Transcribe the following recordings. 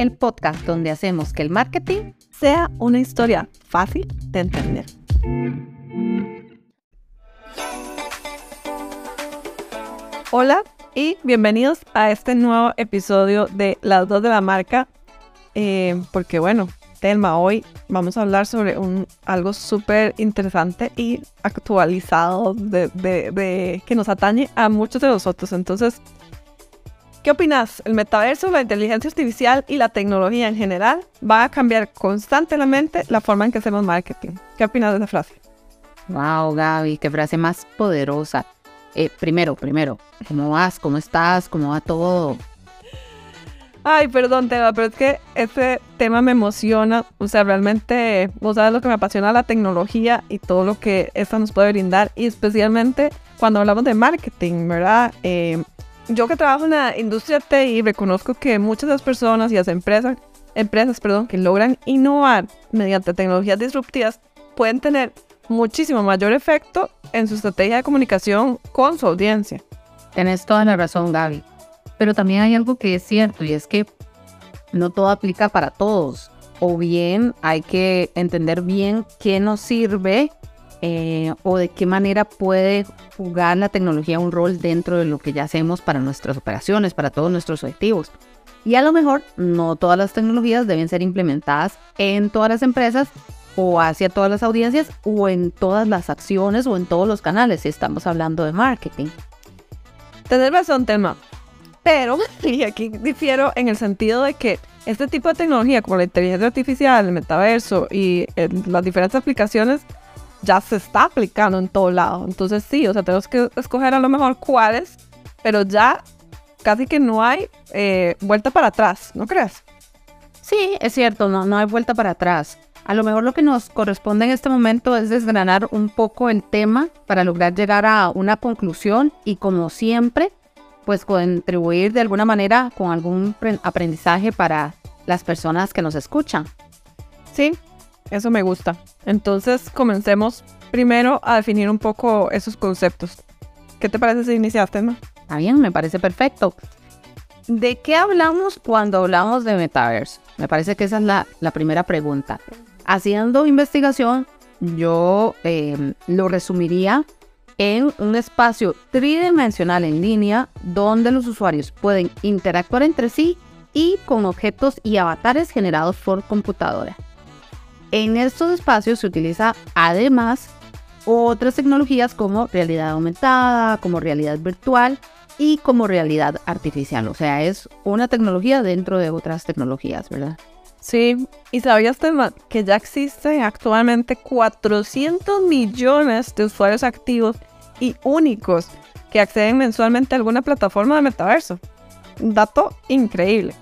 el podcast donde hacemos que el marketing sea una historia fácil de entender. Hola y bienvenidos a este nuevo episodio de Las dos de la marca. Eh, porque bueno, Telma, hoy vamos a hablar sobre un, algo súper interesante y actualizado de, que nos atañe a muchos de nosotros. Entonces, ¿qué opinas? ¿El metaverso, la inteligencia artificial y la tecnología en general va a cambiar constantemente la forma en que hacemos marketing? ¿Qué opinas de esa frase? Wow, Gaby, qué frase más poderosa. Eh, primero, primero, ¿cómo vas? ¿Cómo estás? ¿Cómo va todo? Ay, perdón, Tema, pero es que este tema me emociona. O sea, realmente, vos sabes lo que me apasiona la tecnología y todo lo que esta nos puede brindar. Y especialmente cuando hablamos de marketing, ¿verdad? Eh, yo que trabajo en la industria TI, reconozco que muchas de las personas y las empresas, empresas perdón, que logran innovar mediante tecnologías disruptivas pueden tener muchísimo mayor efecto en su estrategia de comunicación con su audiencia. Tienes toda la razón, Gaby. Pero también hay algo que es cierto y es que no todo aplica para todos. O bien hay que entender bien qué nos sirve eh, o de qué manera puede jugar la tecnología un rol dentro de lo que ya hacemos para nuestras operaciones, para todos nuestros objetivos. Y a lo mejor no todas las tecnologías deben ser implementadas en todas las empresas o hacia todas las audiencias o en todas las acciones o en todos los canales si estamos hablando de marketing. Tener razón, tema. Pero, y aquí difiero en el sentido de que este tipo de tecnología como la inteligencia artificial, el metaverso y eh, las diferentes aplicaciones ya se está aplicando en todo lado. Entonces sí, o sea, tenemos que escoger a lo mejor cuáles, pero ya casi que no hay eh, vuelta para atrás, ¿no crees? Sí, es cierto, no, no hay vuelta para atrás. A lo mejor lo que nos corresponde en este momento es desgranar un poco el tema para lograr llegar a una conclusión y como siempre, pues contribuir de alguna manera con algún aprendizaje para las personas que nos escuchan. Sí, eso me gusta. Entonces comencemos primero a definir un poco esos conceptos. ¿Qué te parece si iniciaste, tema? Está bien, me parece perfecto. ¿De qué hablamos cuando hablamos de metaverse? Me parece que esa es la, primera pregunta. Haciendo investigación, yo eh, lo resumiría en un espacio tridimensional en línea donde los usuarios pueden interactuar entre sí y con objetos y avatares generados por computadora. En estos espacios se utiliza además otras tecnologías como realidad aumentada, como realidad virtual y como realidad artificial. O sea, es una tecnología dentro de otras tecnologías, ¿verdad? Sí, y sabías que ya existen actualmente 400 millones de usuarios activos y únicos que acceden mensualmente a alguna plataforma de metaverso. Un dato increíble.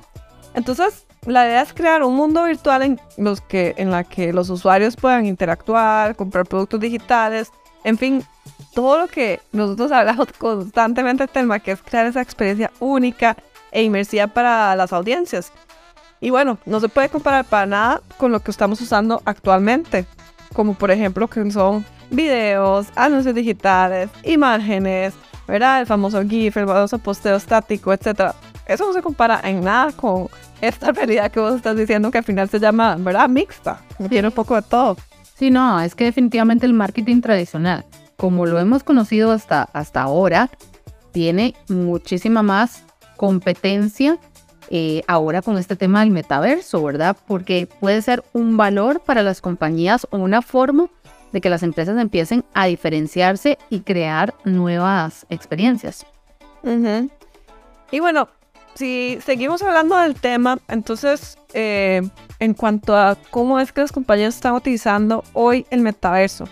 Entonces, la idea es crear un mundo virtual en, los que, en la que los usuarios puedan interactuar, comprar productos digitales, en fin, todo lo que nosotros hablamos constantemente tema, que es crear esa experiencia única e inmersiva para las audiencias. Y bueno, no se puede comparar para nada con lo que estamos usando actualmente, como por ejemplo que son videos, anuncios digitales, imágenes, ¿verdad? El famoso GIF, el famoso posteo estático, etc. Eso no se compara en nada con esta realidad que vos estás diciendo que al final se llama, ¿verdad? Mixta. Tiene un poco de todo. Sí, no, es que definitivamente el marketing tradicional, como lo hemos conocido hasta, hasta ahora, tiene muchísima más competencia eh, ahora con este tema del metaverso, ¿verdad? Porque puede ser un valor para las compañías o una forma de que las empresas empiecen a diferenciarse y crear nuevas experiencias. Y bueno, si seguimos hablando del tema, entonces, eh, en cuanto a cómo es que las compañías están utilizando hoy el metaverso,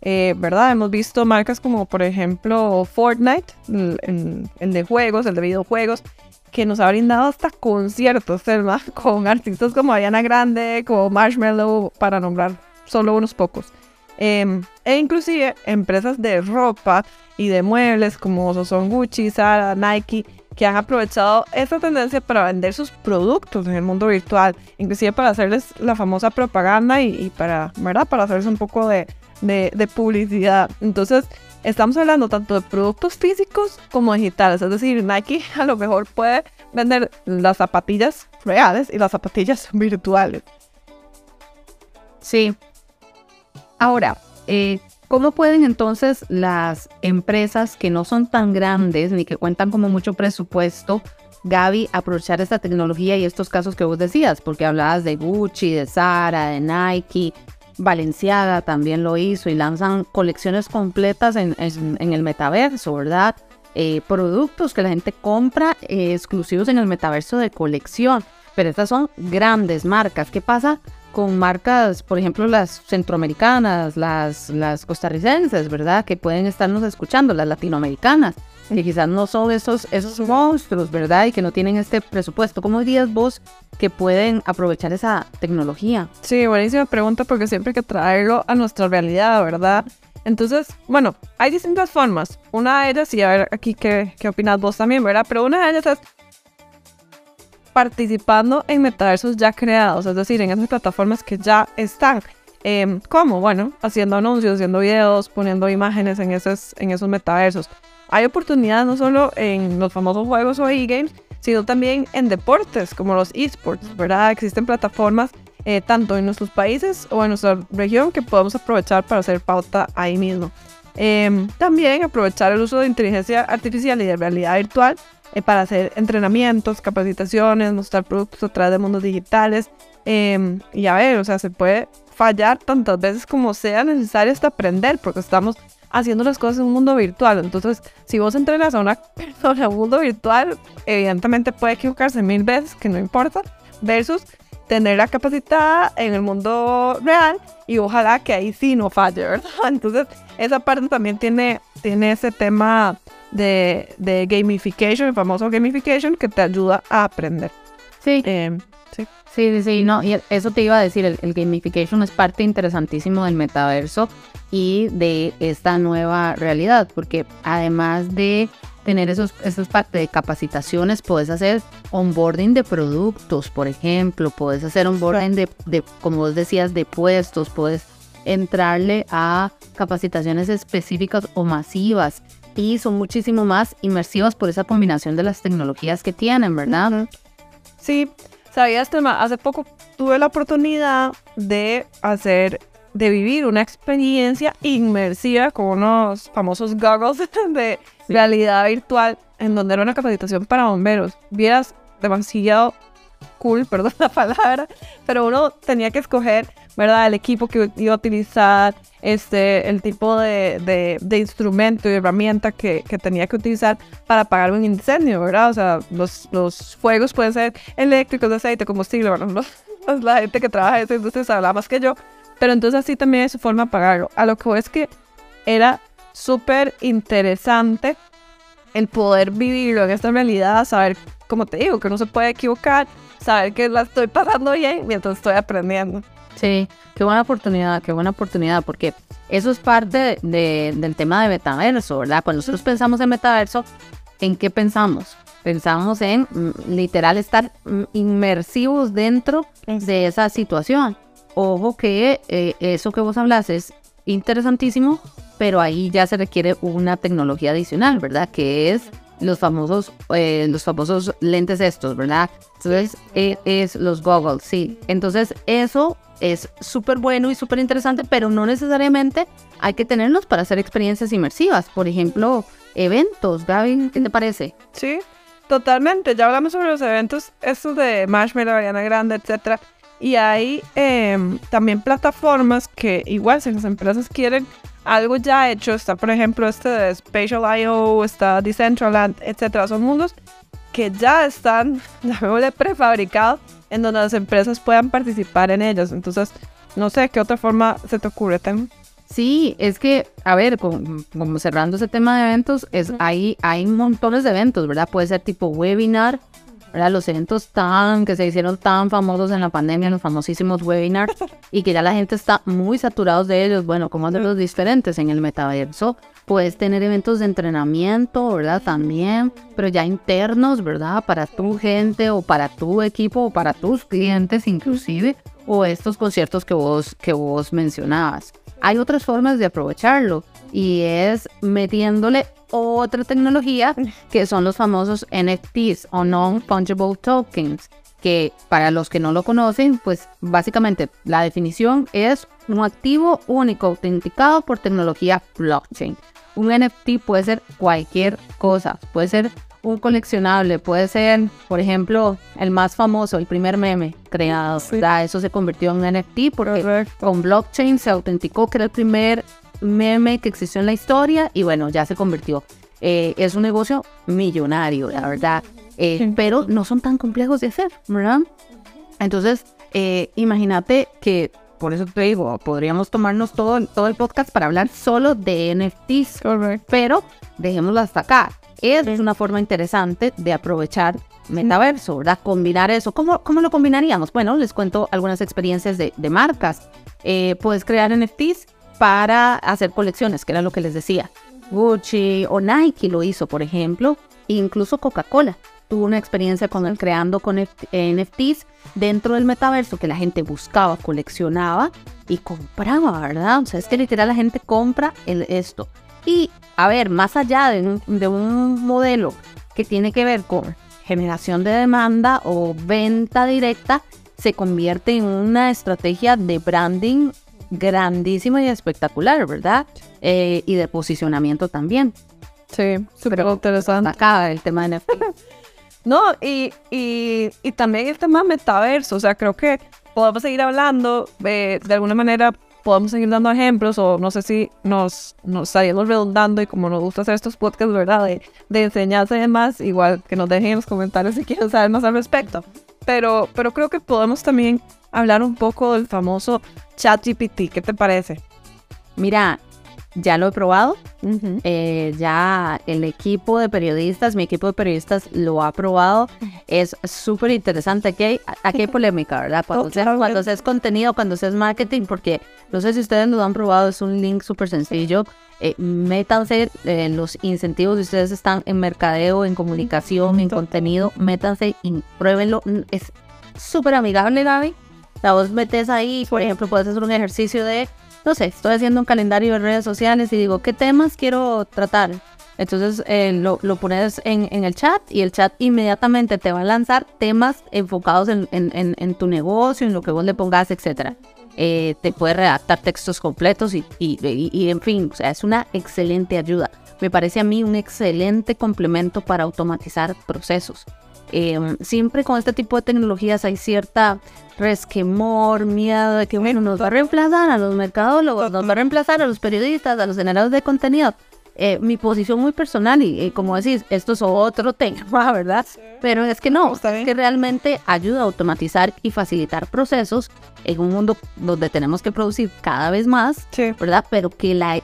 eh, ¿verdad? Hemos visto marcas como, por ejemplo, Fortnite, el, de juegos, el de videojuegos, que nos ha brindado hasta conciertos, ¿verdad? Con artistas como Ariana Grande, como Marshmallow, para nombrar solo unos pocos. Em, e inclusive empresas de ropa y de muebles como son Gucci, Zara, Nike, que han aprovechado esta tendencia para vender sus productos en el mundo virtual, inclusive para hacerles la famosa propaganda y, para, ¿verdad? Para hacerles un poco de, de, publicidad. Entonces, estamos hablando tanto de productos físicos como digitales, es decir, Nike a lo mejor puede vender las zapatillas reales y las zapatillas virtuales. Sí. Ahora, eh, ¿cómo pueden entonces las empresas que no son tan grandes ni que cuentan como mucho presupuesto, Gaby, aprovechar esta tecnología y estos casos que vos decías? Porque hablabas de Gucci, de Zara, de Nike, Valenciaga también lo hizo y lanzan colecciones completas en, el metaverso, ¿verdad? Eh, productos que la gente compra eh, exclusivos en el metaverso de colección. Pero estas son grandes marcas. ¿Qué pasa con marcas, por ejemplo, las centroamericanas, las, las costarricenses, ¿verdad? Que pueden estarnos escuchando, las latinoamericanas, que quizás no son esos, esos monstruos, ¿verdad? Y que no tienen este presupuesto. ¿Cómo dirías vos que pueden aprovechar esa tecnología? Sí, buenísima pregunta porque siempre hay que traerlo a nuestra realidad, ¿verdad? Entonces, bueno, hay distintas formas. Una de ellas, y a ver aquí qué, qué opinas vos también, ¿verdad? Pero una de ellas es participando en metaversos ya creados, es decir, en esas plataformas que ya están. Eh, ¿Cómo? Bueno, haciendo anuncios, haciendo videos, poniendo imágenes en esos, en esos metaversos. Hay oportunidades no solo en los famosos juegos o e-games, sino también en deportes como los esports, ¿verdad? Existen plataformas eh, tanto en nuestros países o en nuestra región que podemos aprovechar para hacer pauta ahí mismo. Eh, también aprovechar el uso de inteligencia artificial y de realidad virtual eh, para hacer entrenamientos, capacitaciones, mostrar productos a través de mundos digitales. Em, y a ver, o sea, se puede fallar tantas veces como sea necesario hasta aprender, porque estamos haciendo las cosas en un mundo virtual. Entonces, si vos entrenas a una persona en un mundo virtual, evidentemente puede equivocarse mil veces, que no importa, versus tenerla capacitada en el mundo real y ojalá que ahí sí no falle, ¿verdad? Entonces, esa parte también tiene, tiene ese tema de, gamification, el famoso gamification, que te ayuda a aprender. Sí. Eh, sí. Sí, sí, no, y eso te iba a decir, el, gamification es parte interesantísimo del metaverso y de esta nueva realidad, porque además de tener esos, esos de capacitaciones, puedes hacer onboarding de productos, por ejemplo, puedes hacer onboarding de, de, como vos decías, de puestos, puedes entrarle a capacitaciones específicas o masivas y son muchísimo más inmersivas por esa combinación de las tecnologías que tienen, ¿verdad? Sí, sabías, tema hace poco tuve la oportunidad de hacer, de vivir una experiencia inmersiva con unos famosos goggles de realidad virtual, en donde era una capacitación para bomberos. Vieras demasiado cool, perdón la palabra, pero uno tenía que escoger, ¿verdad? El equipo que iba a utilizar, este, el tipo de, de, instrumento y herramienta que, que, tenía que utilizar para apagar un incendio, ¿verdad? O sea, los, los fuegos pueden ser eléctricos, de aceite, combustible, bueno, la gente que trabaja en esa industria sabe más que yo, pero entonces así también es su forma de apagarlo. A lo que es que era súper interesante el poder vivirlo en esta realidad, saber, como te digo, que no se puede equivocar, saber que la estoy pasando bien mientras estoy aprendiendo. Sí, qué buena oportunidad, qué buena oportunidad, porque eso es parte del tema de metaverso, ¿verdad? Cuando nosotros pensamos en metaverso, ¿en qué pensamos? Pensamos en mm, literal estar mm, inmersivos dentro de esa situación. Ojo que eh, eso que vos hablas es interesantísimo, pero ahí ya se requiere una tecnología adicional, ¿verdad? Que es los famosos, eh, los famosos lentes estos, ¿verdad? Entonces, eh, es los goggles, sí. Entonces, eso es súper bueno y súper interesante, pero no necesariamente hay que tenerlos para hacer experiencias inmersivas. Por ejemplo, eventos, Gaby, ¿qué te parece? Sí, totalmente. Ya hablamos sobre los eventos, estos de Marshmallow, Ariana Grande, etcétera. Y hay em, también plataformas que igual si las empresas quieren algo ya hecho, está por ejemplo este de Spatial.io, está Decentraland, etcétera, son mundos que ya están, llamémosle prefabricados, en donde las empresas puedan participar en ellos. Entonces, no sé qué otra forma se te ocurre, Tem. Sí, es que, a ver, como, cerrando ese tema de eventos, es, hay, hay montones de eventos, ¿verdad? Puede ser tipo webinar, ¿verdad? Los eventos tan, que se hicieron tan famosos en la pandemia, los famosísimos webinars, y que ya la gente está muy saturados de ellos. Bueno, como los diferentes en el metaverso, puedes tener eventos de entrenamiento, ¿verdad? También, pero ya internos, ¿verdad? Para tu gente o para tu equipo o para tus clientes inclusive, o estos conciertos que vos, que vos mencionabas. Hay otras formas de aprovecharlo y es metiéndole otra tecnología que son los famosos NFTs o Non-Fungible Tokens, que para los que no lo conocen, pues básicamente la definición es un activo único autenticado por tecnología blockchain. Un NFT puede ser cualquier cosa, puede ser un coleccionable, puede ser, por ejemplo, el más famoso, el primer meme creado. Eso se convirtió en un NFT porque con blockchain se autenticó que era el primer meme que existió en la historia y bueno, ya se convirtió. Eh, es un negocio millonario, la verdad, eh, pero no son tan complejos de hacer, ¿verdad? Entonces, eh, imagínate que, por eso te digo, podríamos tomarnos todo, todo el podcast para hablar solo de NFTs, pero dejémoslo hasta acá. Es una forma interesante de aprovechar metaverso, ¿verdad? Combinar eso. ¿Cómo, cómo lo combinaríamos? Bueno, les cuento algunas experiencias de, de marcas. puedes crear NFTs para hacer colecciones, que era lo que les decía. Gucci o Nike lo hizo, por ejemplo, incluso Coca-Cola tuvo una experiencia con el creando con NFTs dentro del metaverso que la gente buscaba, coleccionaba y compraba, ¿verdad? O sea, es que literal la gente compra el, esto. Y a ver, más allá de un modelo que tiene que ver con generación de demanda o venta directa, se convierte en una estrategia de branding grandísima y espectacular, ¿verdad? Eh, y de posicionamiento también. Sí, súper interesante. Acá el tema de NFT. no, y, y, y, también el tema metaverso, o sea, creo que podemos seguir hablando, eh, de alguna manera podemos seguir dando ejemplos, o no sé si nos, nos estaríamos redundando, y como nos gusta hacer estos podcasts, ¿verdad? De, de enseñanza y demás, igual que nos dejen en los comentarios si quieren saber más al respecto. Pero, pero creo que podemos también hablar un poco del famoso ChatGPT. ¿Qué te parece? Mira, ya lo he probado. Eh, ya el equipo de periodistas, mi equipo de periodistas lo ha probado. Es súper interesante. Aquí hay, aquí hay polémica, ¿verdad? Cuando, cuando se es contenido, cuando se es marketing, porque no sé si ustedes lo han probado, es un link súper sencillo. Eh, métanse en los incentivos si ustedes están en mercadeo, en comunicación, en contenido, métanse y pruébenlo. Es súper amigable, Gaby. Vos metes ahí, por ejemplo, puedes hacer un ejercicio de, no sé, estoy haciendo un calendario de redes sociales y digo, ¿qué temas quiero tratar? Entonces eh, lo, lo, pones en, en, el chat y el chat inmediatamente te va a lanzar temas enfocados en, en, en tu negocio, en lo que vos le pongas, etc. Eh, te puede redactar textos completos y, y, y, en fin, o sea, es una excelente ayuda. Me parece a mí un excelente complemento para automatizar procesos. Em, siempre con este tipo de tecnologías hay cierta resquemor, miedo de que bueno, nos va a reemplazar a los mercadólogos, nos va a reemplazar a los periodistas, a los generadores de contenido. Eh, mi posición muy personal y, como decís, esto es otro tema, ¿verdad? Pero es que no, es que realmente ayuda a automatizar y facilitar procesos en un mundo donde tenemos que producir cada vez más, ¿verdad? Pero que la,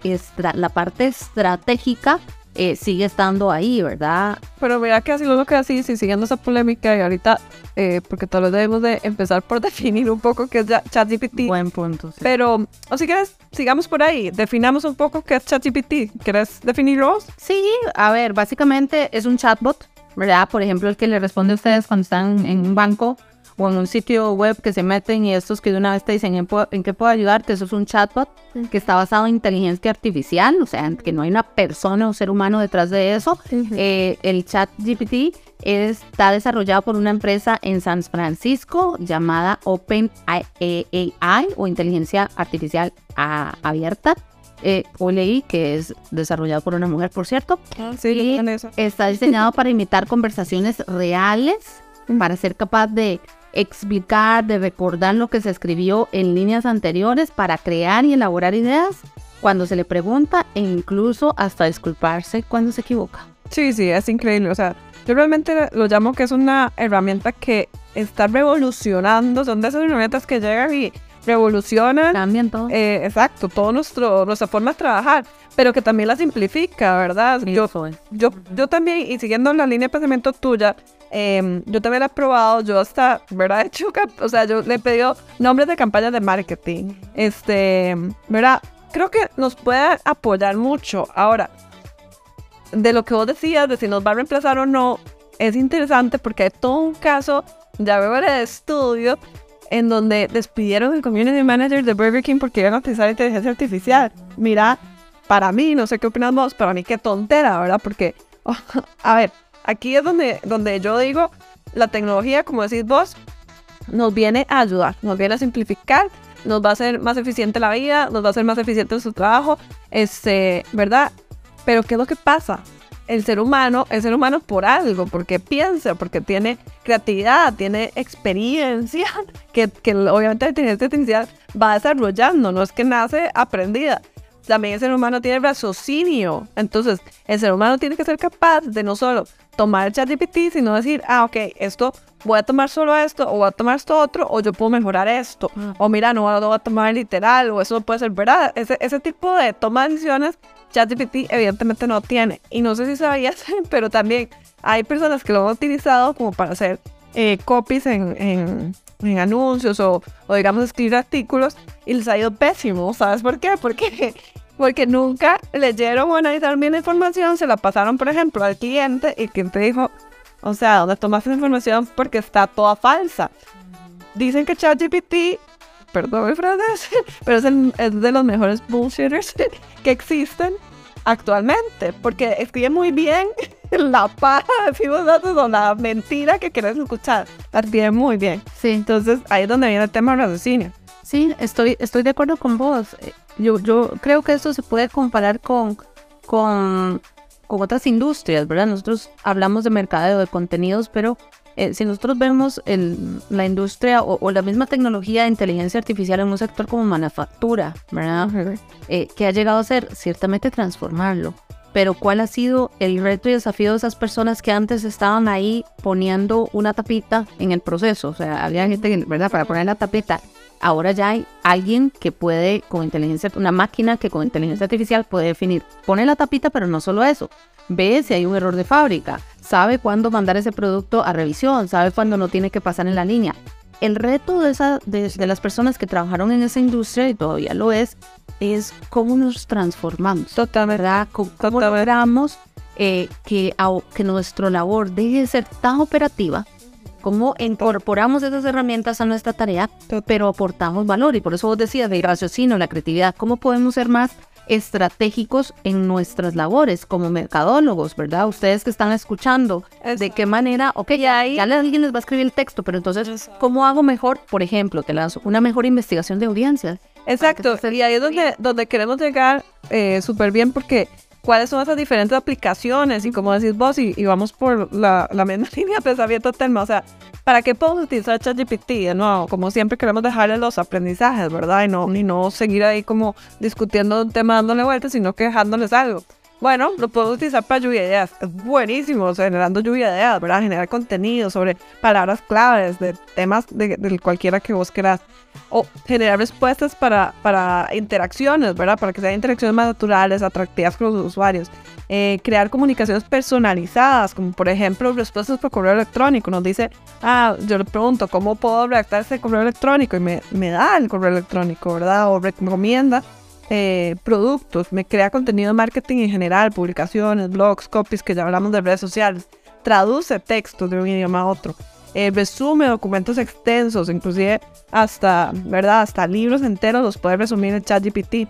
la parte estratégica eh, sigue estando ahí, ¿verdad? Pero mira que así lo que así, si siguiendo esa polémica y ahorita, eh, porque tal vez debemos de empezar por definir un poco qué es ChatGPT. Buen punto, sí. Pero, o si quieres, sigamos por ahí, definamos un poco qué es ChatGPT. ¿Quieres definirlo? Sí, a ver, básicamente es un chatbot, ¿verdad? Por ejemplo, el que le responde a ustedes cuando están en un banco o en un sitio web que se meten y estos que de una vez te dicen en, qué puedo ayudarte, eso es un chatbot que está basado en inteligencia artificial, o sea, que no hay una persona o ser humano detrás de eso. Eh, el chat GPT está desarrollado por una empresa en San Francisco llamada OpenAI o Inteligencia Artificial Abierta. Eh, o leí que es desarrollado por una mujer, por cierto. Ah, sí, está diseñado para imitar conversaciones reales, para ser capaz de explicar, de recordar lo que se escribió en líneas anteriores para crear y elaborar ideas cuando se le pregunta e incluso hasta disculparse cuando se equivoca. Sí, sí, es increíble. O sea, yo realmente lo llamo que es una herramienta que está revolucionando. Son de esas herramientas que llegan y revolucionan. Cambian todo. Eh, exacto, nuestro, nuestra forma de trabajar, pero que también la simplifica, ¿verdad? yo, yo, yo también, y siguiendo la línea de pensamiento tuya, Em, yo también la he probado, yo hasta, ¿verdad? He hecho, o sea, yo le he pedido nombres de campañas de marketing. Este, ¿verdad? Creo que nos puede apoyar mucho. Ahora, de lo que vos decías, de si nos va a reemplazar o no, es interesante porque hay todo un caso, ya veo el estudio, en donde despidieron el community manager de Burger King porque iban a utilizar inteligencia artificial. Mira, para mí, no sé qué opinas vos, para mí qué tontera, ¿verdad? Porque, a ver, aquí es donde, donde yo digo, la tecnología, como decís vos, nos viene a ayudar, nos viene a simplificar, nos va a hacer más eficiente la vida, nos va a hacer más eficiente su trabajo, este, ¿verdad? Pero ¿qué es lo que pasa? El ser humano es ser humano por algo, porque piensa, porque tiene creatividad, tiene experiencia, que, que obviamente la inteligencia artificial va desarrollando, no es que nace aprendida. También el ser humano tiene raciocinio. Entonces, el ser humano tiene que ser capaz de no solo tomar el ChatGPT, sino decir, ah, ok, esto voy a tomar solo esto, o voy a tomar esto otro, o yo puedo mejorar esto, o mira, no, voy a tomar literal, o eso puede ser verdad. Ese, ese tipo de toma de decisiones, ChatGPT evidentemente no tiene. Y no sé si sabías, pero también hay personas que lo han utilizado como para hacer eh, copies en, en, en anuncios o, o, digamos, escribir artículos y les ha ido pésimo. ¿Sabes por qué? Porque porque nunca leyeron o analizaron bien la información, se la pasaron, por ejemplo, al cliente y el cliente dijo, o sea, ¿dónde tomaste esa información? Porque está toda falsa. Dicen que ChatGPT, perdón el francés, pero es, es de los mejores bullshitters que existen actualmente, porque escribe muy bien la paja de datos o la mentira que quieres escuchar. Escribe muy bien. Sí. Entonces ahí es donde viene el tema de raciocinio. Sí, estoy, estoy de acuerdo con vos. Yo, yo creo que esto se puede comparar con, con, con otras industrias, ¿verdad? Nosotros hablamos de mercadeo de contenidos, pero eh, si nosotros vemos el, la industria o, la misma tecnología de inteligencia artificial en un sector como manufactura, ¿verdad? Eh, que ha llegado a ser ciertamente transformarlo. Pero ¿cuál ha sido el reto y desafío de esas personas que antes estaban ahí poniendo una tapita en el proceso? O sea, había gente, ¿verdad? Para poner la tapita ahora ya hay alguien que puede, con inteligencia, una máquina que con inteligencia artificial puede definir, pone la tapita, pero no solo eso, ve si hay un error de fábrica, sabe cuándo mandar ese producto a revisión, sabe cuándo no tiene que pasar en la línea. El reto de, esa, de, las personas que trabajaron en esa industria, y todavía lo es, es cómo nos transformamos. Totalmente. ¿verdad? ¿Cómo, cómo logramos eh, que, que nuestra labor deje de ser tan operativa cómo incorporamos esas herramientas a nuestra tarea, pero aportamos valor. Y por eso vos decías de raciocinio, la creatividad, cómo podemos ser más estratégicos en nuestras labores como mercadólogos, ¿verdad? Ustedes que están escuchando, de qué manera, ok, ya, ya alguien les va a escribir el texto, pero entonces, ¿cómo hago mejor? Por ejemplo, te lanzo una mejor investigación de audiencia. Exacto, y ahí es donde, donde queremos llegar eh, súper bien porque cuáles son esas diferentes aplicaciones y como decís vos, y, vamos por la, la misma línea de pensamiento tema, o sea, ¿para qué podemos utilizar ChatGPT? De nuevo, como siempre queremos dejarle los aprendizajes, ¿verdad? Y no, y no seguir ahí como discutiendo un tema dándole vueltas, sino que dejándoles algo. Bueno, lo puedo utilizar para lluvia de ideas. Es buenísimo, generando lluvia de ideas, ¿verdad? Generar contenido sobre palabras claves de temas de, cualquiera que vos quieras. O generar respuestas para, para interacciones, ¿verdad? Para que sean interacciones más naturales, atractivas con los usuarios. Eh, crear comunicaciones personalizadas, como por ejemplo respuestas por correo electrónico. Nos dice, ah, yo le pregunto, ¿cómo puedo redactar ese correo electrónico? Y me, me da el correo electrónico, ¿verdad? O recomienda eh, productos, me crea contenido de marketing en general, publicaciones, blogs, copies, que ya hablamos de redes sociales, traduce textos de un idioma a otro, eh, resume documentos extensos, inclusive hasta, ¿verdad? Hasta libros enteros los puede resumir en ChatGPT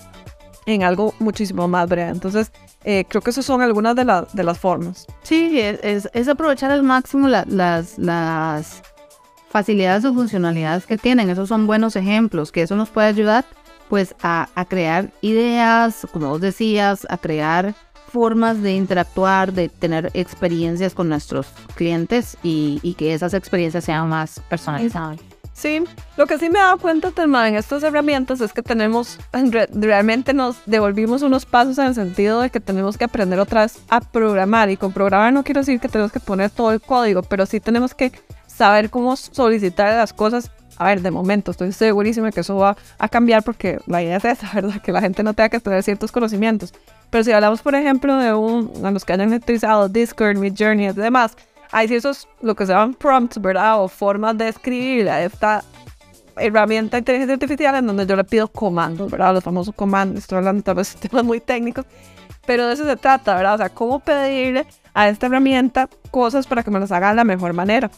en algo muchísimo más breve. Entonces, eh, creo que esas son algunas de, de las formas. Sí, es, es aprovechar al máximo las, las facilidades o funcionalidades que tienen. Esos son buenos ejemplos, que eso nos puede ayudar pues a, crear ideas, como vos decías, a crear formas de interactuar, de tener experiencias con nuestros clientes y, que esas experiencias sean más personalizadas. Sí, lo que sí me he dado cuenta, Telma, en estas herramientas es que tenemos, realmente nos devolvimos unos pasos en el sentido de que tenemos que aprender otra vez a programar. Y con programar no quiero decir que tenemos que poner todo el código, pero sí tenemos que saber cómo solicitar las cosas a ver, de momento estoy segurísima que eso va a cambiar porque la idea es esa, ¿verdad? Que la gente no tenga que tener ciertos conocimientos. Pero si hablamos, por ejemplo, de un, a los que hayan utilizado Discord, Midjourney y demás, hay esos, lo que se llaman prompts, ¿verdad? O formas de escribir a esta herramienta de inteligencia artificial en donde yo le pido comandos, ¿verdad? Los famosos comandos, estoy hablando tal vez de temas muy técnicos, pero de eso se trata, ¿verdad? O sea, cómo pedirle a esta herramienta cosas para que me las haga de la mejor manera.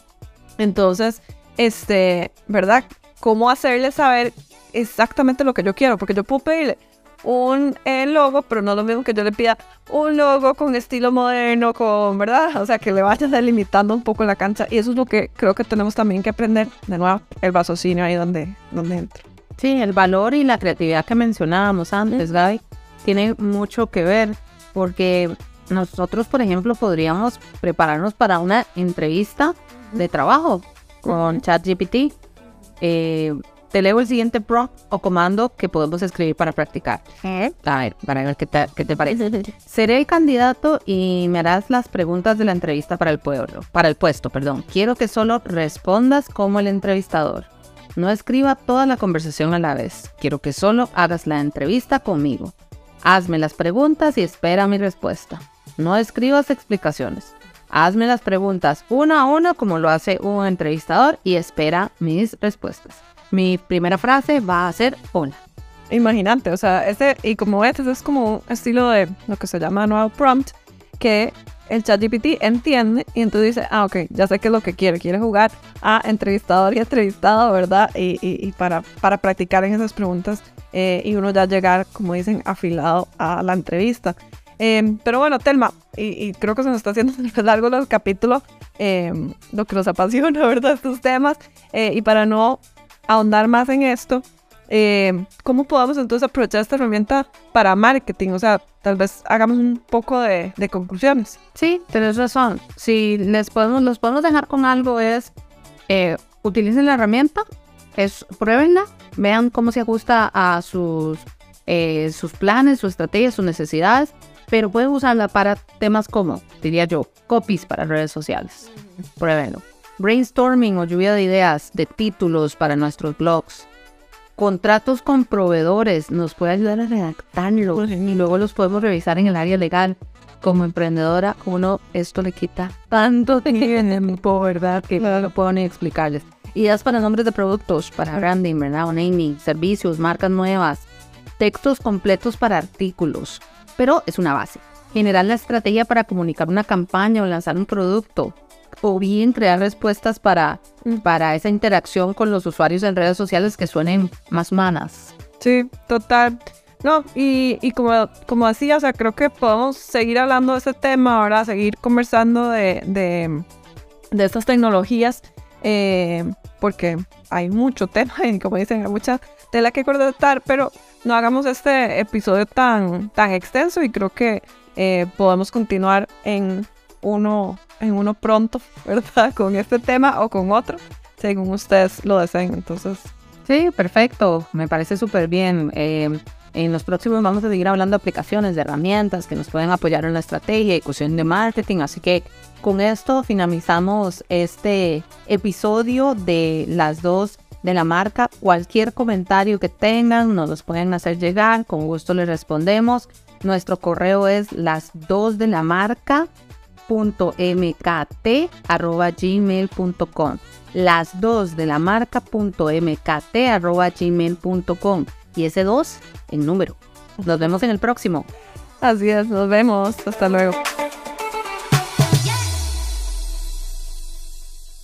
Entonces, este, ¿verdad? Cómo hacerle saber exactamente lo que yo quiero, porque yo puedo pedirle un eh, logo, pero no lo mismo que yo le pida un logo con estilo moderno, con, ¿verdad? O sea, que le vaya delimitando un poco la cancha. Y eso es lo que creo que tenemos también que aprender. De nuevo, el vasocinio ahí donde, donde entra. Sí, el valor y la creatividad que mencionábamos antes, Gaby, tiene mucho que ver porque nosotros, por ejemplo, podríamos prepararnos para una entrevista de trabajo con ChatGPT. Eh, te leo el siguiente prompt o comando que podemos escribir para practicar. A ver, para ver qué te, qué te parece. Seré el candidato y me harás las preguntas de la entrevista para el pueblo, para el puesto, perdón. Quiero que solo respondas como el entrevistador. No escriba toda la conversación a la vez. Quiero que solo hagas la entrevista conmigo. Hazme las preguntas y espera mi respuesta. No escribas explicaciones. Hazme las preguntas una a una como lo hace un entrevistador y espera mis respuestas. Mi primera frase va a ser hola. Imagínate, o sea, ese, y como ves, es como un estilo de lo que se llama nuevo prompt, que el ChatGPT entiende y entonces dice, ah, ok, ya sé qué es lo que quiere, quiere jugar a entrevistador y entrevistado, ¿verdad? Y, y, para, para practicar en esas preguntas eh, y uno ya llegar, como dicen, afilado a la entrevista. Em, pero bueno, Telma, y, creo que se nos está haciendo largo el capítulo, em, lo que nos apasiona, ¿verdad? Estos temas. Eh, y para no ahondar más en esto, eh, ¿cómo podemos entonces aprovechar esta herramienta para marketing? O sea, tal vez hagamos un poco de, conclusiones. Sí, tienes razón. Si les podemos, los podemos dejar con algo es, eh, utilicen la herramienta, es, pruébenla, vean cómo se ajusta a sus, eh, sus planes, sus estrategias, sus necesidades, pero pueden usarla para temas como, diría yo, copies para redes sociales. Pruébenlo brainstorming o lluvia de ideas, de títulos para nuestros blogs. Contratos con proveedores nos puede ayudar a redactarlos y luego los podemos revisar en el área legal. Como emprendedora, uno esto le quita tanto tiempo, ¿verdad? Que no puedo ni explicarles. Ideas para nombres de productos, para branding, ¿verdad? O naming, servicios, marcas nuevas, textos completos para artículos. Pero es una base. Generar la estrategia para comunicar una campaña o lanzar un producto o bien crear respuestas para, mm. para esa interacción con los usuarios en redes sociales que suenen más humanas. Sí, total. No, y, y como, como decía, o sea, creo que podemos seguir hablando de ese tema ahora, seguir conversando de, de, de estas tecnologías, eh, porque hay mucho tema y como dicen, hay mucha tela que cortar, pero no hagamos este episodio tan, tan extenso y creo que eh, podemos continuar en uno, en uno pronto, ¿verdad? Con este tema o con otro, según ustedes lo deseen. Entonces. Sí, perfecto. Me parece súper bien. Eh, en los próximos vamos a seguir hablando de aplicaciones, de herramientas que nos pueden apoyar en la estrategia y cuestión de marketing. Así que con esto finalizamos este episodio de las dos de la marca. Cualquier comentario que tengan nos los pueden hacer llegar. Con gusto les respondemos. Nuestro correo es las dos de la marca gmail.com Las dos de la gmail.com Y ese dos en número. Nos vemos en el próximo. Así es, nos vemos. Hasta luego.